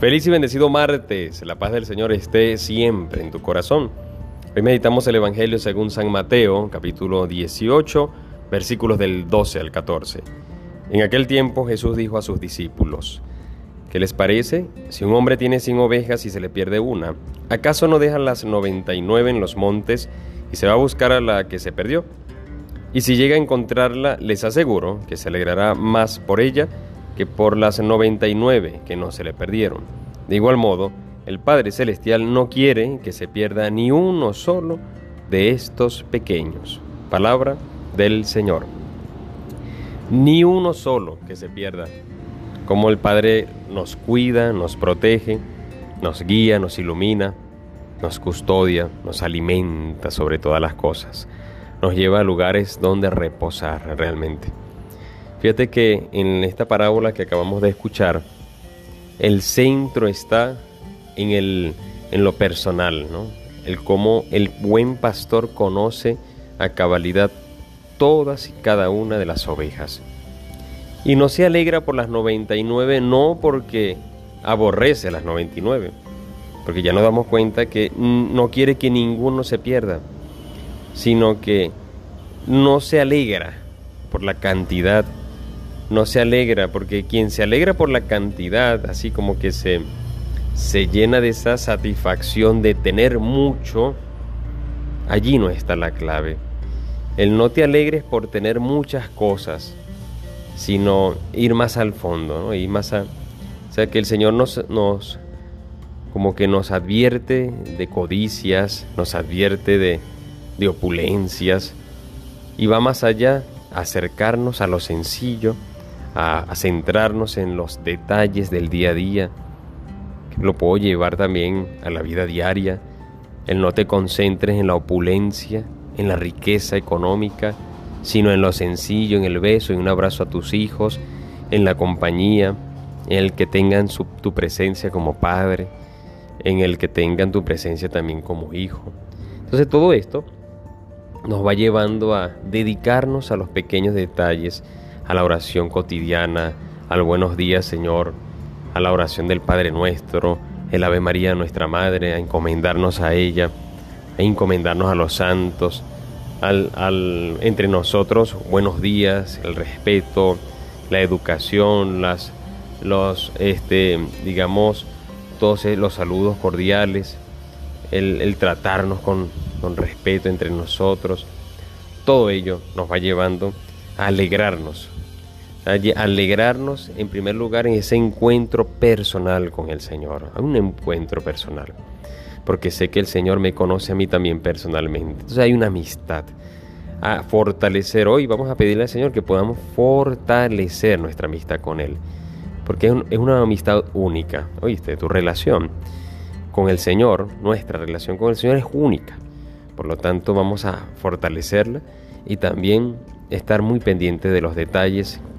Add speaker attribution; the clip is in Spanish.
Speaker 1: Feliz y bendecido martes. La paz del Señor esté siempre en tu corazón. Hoy meditamos el Evangelio según San Mateo, capítulo 18, versículos del 12 al 14. En aquel tiempo Jesús dijo a sus discípulos, ¿qué les parece? Si un hombre tiene 100 ovejas y se le pierde una, ¿acaso no deja las 99 en los montes y se va a buscar a la que se perdió? Y si llega a encontrarla, les aseguro que se alegrará más por ella que por las 99 que no se le perdieron. De igual modo, el Padre Celestial no quiere que se pierda ni uno solo de estos pequeños. Palabra del Señor. Ni uno solo que se pierda. Como el Padre nos cuida, nos protege, nos guía, nos ilumina, nos custodia, nos alimenta sobre todas las cosas. Nos lleva a lugares donde reposar realmente. Fíjate que en esta parábola que acabamos de escuchar, el centro está en, el, en lo personal, ¿no? El cómo el buen pastor conoce a cabalidad todas y cada una de las ovejas. Y no se alegra por las 99, no porque aborrece las 99, porque ya nos damos cuenta que no quiere que ninguno se pierda, sino que no se alegra por la cantidad no se alegra, porque quien se alegra por la cantidad, así como que se, se llena de esa satisfacción de tener mucho, allí no está la clave. El no te alegres por tener muchas cosas, sino ir más al fondo, ¿no? ir más a... O sea, que el Señor nos, nos como que nos advierte de codicias, nos advierte de, de opulencias, y va más allá, acercarnos a lo sencillo, a, centrarnos en los detalles del día a día. Lo puedo llevar también a la vida diaria. El no te concentres en la opulencia, en la riqueza económica, sino en lo sencillo, en el beso, en un abrazo a tus hijos, en la compañía, en el que tengan tu presencia como padre, en el que tengan tu presencia también como hijo. Entonces todo esto nos va llevando a dedicarnos a los pequeños detalles a la oración cotidiana, al buenos días Señor, a la oración del Padre nuestro, el Ave María nuestra Madre, a encomendarnos a ella, a encomendarnos a los santos, al, al, entre nosotros buenos días, el respeto, la educación, las, los, este, digamos, todos los saludos cordiales, el, el tratarnos con, con respeto entre nosotros, todo ello nos va llevando a alegrarnos alegrarnos en primer lugar en ese encuentro personal con el Señor, un encuentro personal, porque sé que el Señor me conoce a mí también personalmente. Entonces hay una amistad. A fortalecer hoy, vamos a pedirle al Señor que podamos fortalecer nuestra amistad con Él, porque es, una amistad única, oíste, tu relación con el Señor, nuestra relación con el Señor es única. Por lo tanto, vamos a fortalecerla y también estar muy pendiente de los detalles